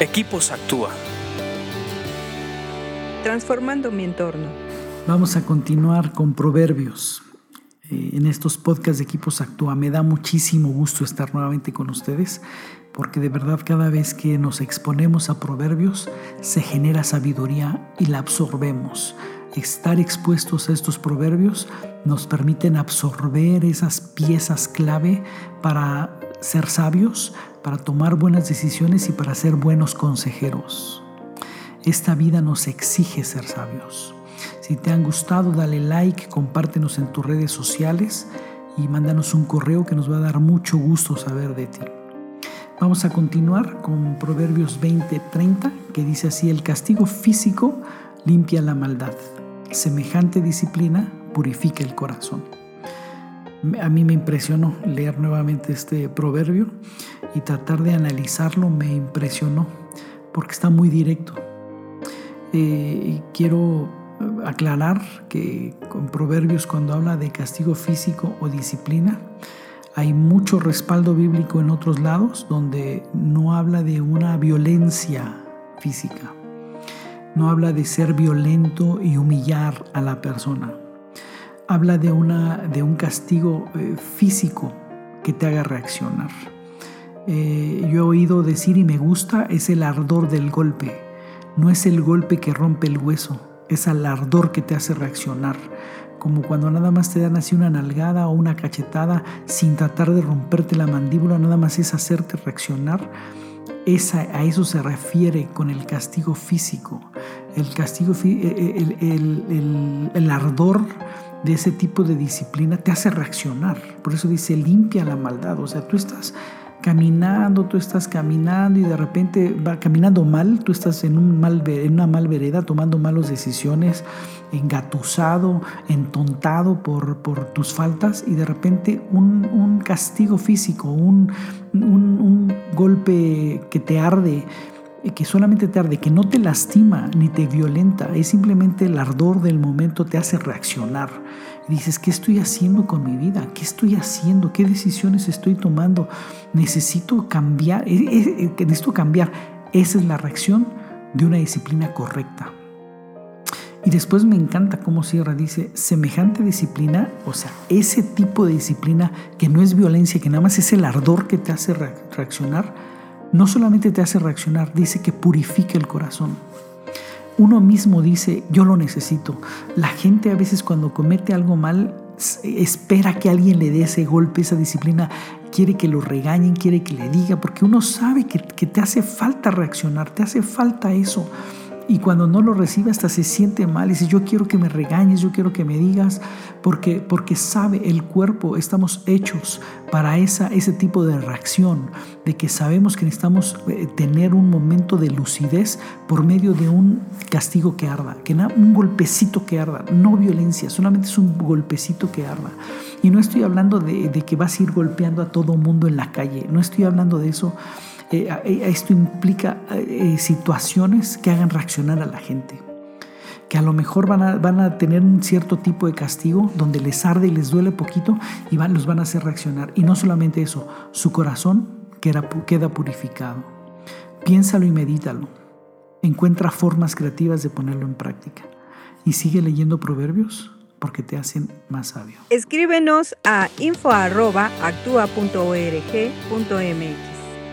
Equipos Actúa. Transformando mi entorno. Vamos a continuar con Proverbios. Eh, en estos podcasts de Equipos Actúa me da muchísimo gusto estar nuevamente con ustedes porque de verdad cada vez que nos exponemos a Proverbios se genera sabiduría y la absorbemos. Estar expuestos a estos proverbios nos permiten absorber esas piezas clave para ser sabios, para tomar buenas decisiones y para ser buenos consejeros. Esta vida nos exige ser sabios. Si te han gustado, dale like, compártenos en tus redes sociales y mándanos un correo que nos va a dar mucho gusto saber de ti. Vamos a continuar con Proverbios 20:30 que dice así, el castigo físico limpia la maldad, semejante disciplina purifica el corazón a mí me impresionó leer nuevamente este proverbio y tratar de analizarlo me impresionó porque está muy directo. Eh, quiero aclarar que con proverbios cuando habla de castigo físico o disciplina, hay mucho respaldo bíblico en otros lados donde no habla de una violencia física, no habla de ser violento y humillar a la persona habla de, una, de un castigo eh, físico que te haga reaccionar. Eh, yo he oído decir y me gusta, es el ardor del golpe. No es el golpe que rompe el hueso, es el ardor que te hace reaccionar. Como cuando nada más te dan así una nalgada o una cachetada sin tratar de romperte la mandíbula, nada más es hacerte reaccionar. Esa, a eso se refiere con el castigo físico. El castigo, el, el, el ardor de ese tipo de disciplina te hace reaccionar. Por eso dice, limpia la maldad. O sea, tú estás caminando, tú estás caminando y de repente va caminando mal, tú estás en, un mal, en una mal vereda tomando malas decisiones, engatusado, entontado por, por tus faltas y de repente un, un castigo físico, un, un, un golpe que te arde, que solamente te arde, que no te lastima ni te violenta, es simplemente el ardor del momento te hace reaccionar. Y dices, ¿qué estoy haciendo con mi vida? ¿Qué estoy haciendo? ¿Qué decisiones estoy tomando? Necesito cambiar, eh, eh, eh, necesito cambiar. Esa es la reacción de una disciplina correcta. Y después me encanta cómo cierra, dice, semejante disciplina, o sea, ese tipo de disciplina que no es violencia, que nada más es el ardor que te hace reaccionar, no solamente te hace reaccionar, dice que purifica el corazón. Uno mismo dice, yo lo necesito. La gente a veces cuando comete algo mal espera que alguien le dé ese golpe, esa disciplina, quiere que lo regañen, quiere que le diga, porque uno sabe que, que te hace falta reaccionar, te hace falta eso. Y cuando no lo recibe hasta se siente mal y dice, yo quiero que me regañes, yo quiero que me digas, porque, porque sabe el cuerpo, estamos hechos para esa, ese tipo de reacción, de que sabemos que necesitamos eh, tener un momento de lucidez por medio de un castigo que arda, que un golpecito que arda, no violencia, solamente es un golpecito que arda. Y no estoy hablando de, de que vas a ir golpeando a todo mundo en la calle, no estoy hablando de eso eh, esto implica eh, situaciones que hagan reaccionar a la gente, que a lo mejor van a, van a, tener un cierto tipo de castigo donde les arde y les duele poquito y van, los van a hacer reaccionar. Y no solamente eso, su corazón queda, queda purificado. Piénsalo y medítalo. Encuentra formas creativas de ponerlo en práctica. Y sigue leyendo proverbios porque te hacen más sabio. Escríbenos a info.actua.org.mx.